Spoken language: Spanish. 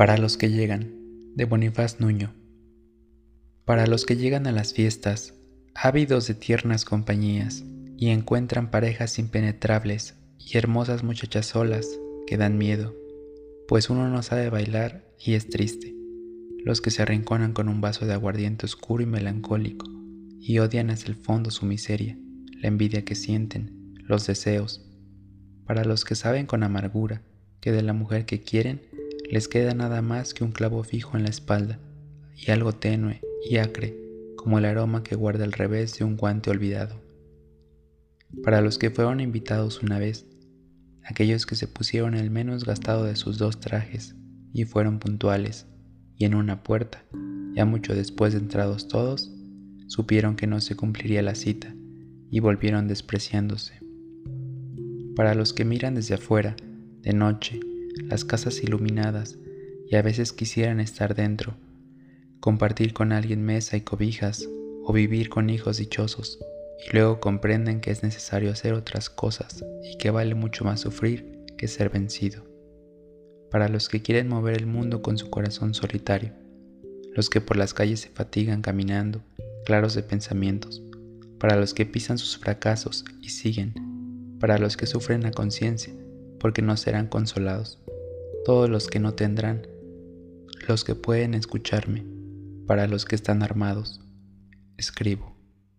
Para los que llegan, de Bonifaz Nuño. Para los que llegan a las fiestas, ávidos de tiernas compañías, y encuentran parejas impenetrables y hermosas muchachas solas que dan miedo, pues uno no sabe bailar y es triste. Los que se arrinconan con un vaso de aguardiente oscuro y melancólico, y odian hasta el fondo su miseria, la envidia que sienten, los deseos. Para los que saben con amargura que de la mujer que quieren les queda nada más que un clavo fijo en la espalda y algo tenue y acre como el aroma que guarda el revés de un guante olvidado. Para los que fueron invitados una vez, aquellos que se pusieron el menos gastado de sus dos trajes y fueron puntuales, y en una puerta, ya mucho después de entrados todos, supieron que no se cumpliría la cita y volvieron despreciándose. Para los que miran desde afuera, de noche, las casas iluminadas y a veces quisieran estar dentro, compartir con alguien mesa y cobijas o vivir con hijos dichosos y luego comprenden que es necesario hacer otras cosas y que vale mucho más sufrir que ser vencido. Para los que quieren mover el mundo con su corazón solitario, los que por las calles se fatigan caminando, claros de pensamientos, para los que pisan sus fracasos y siguen, para los que sufren a conciencia porque no serán consolados, todos los que no tendrán, los que pueden escucharme, para los que están armados, escribo.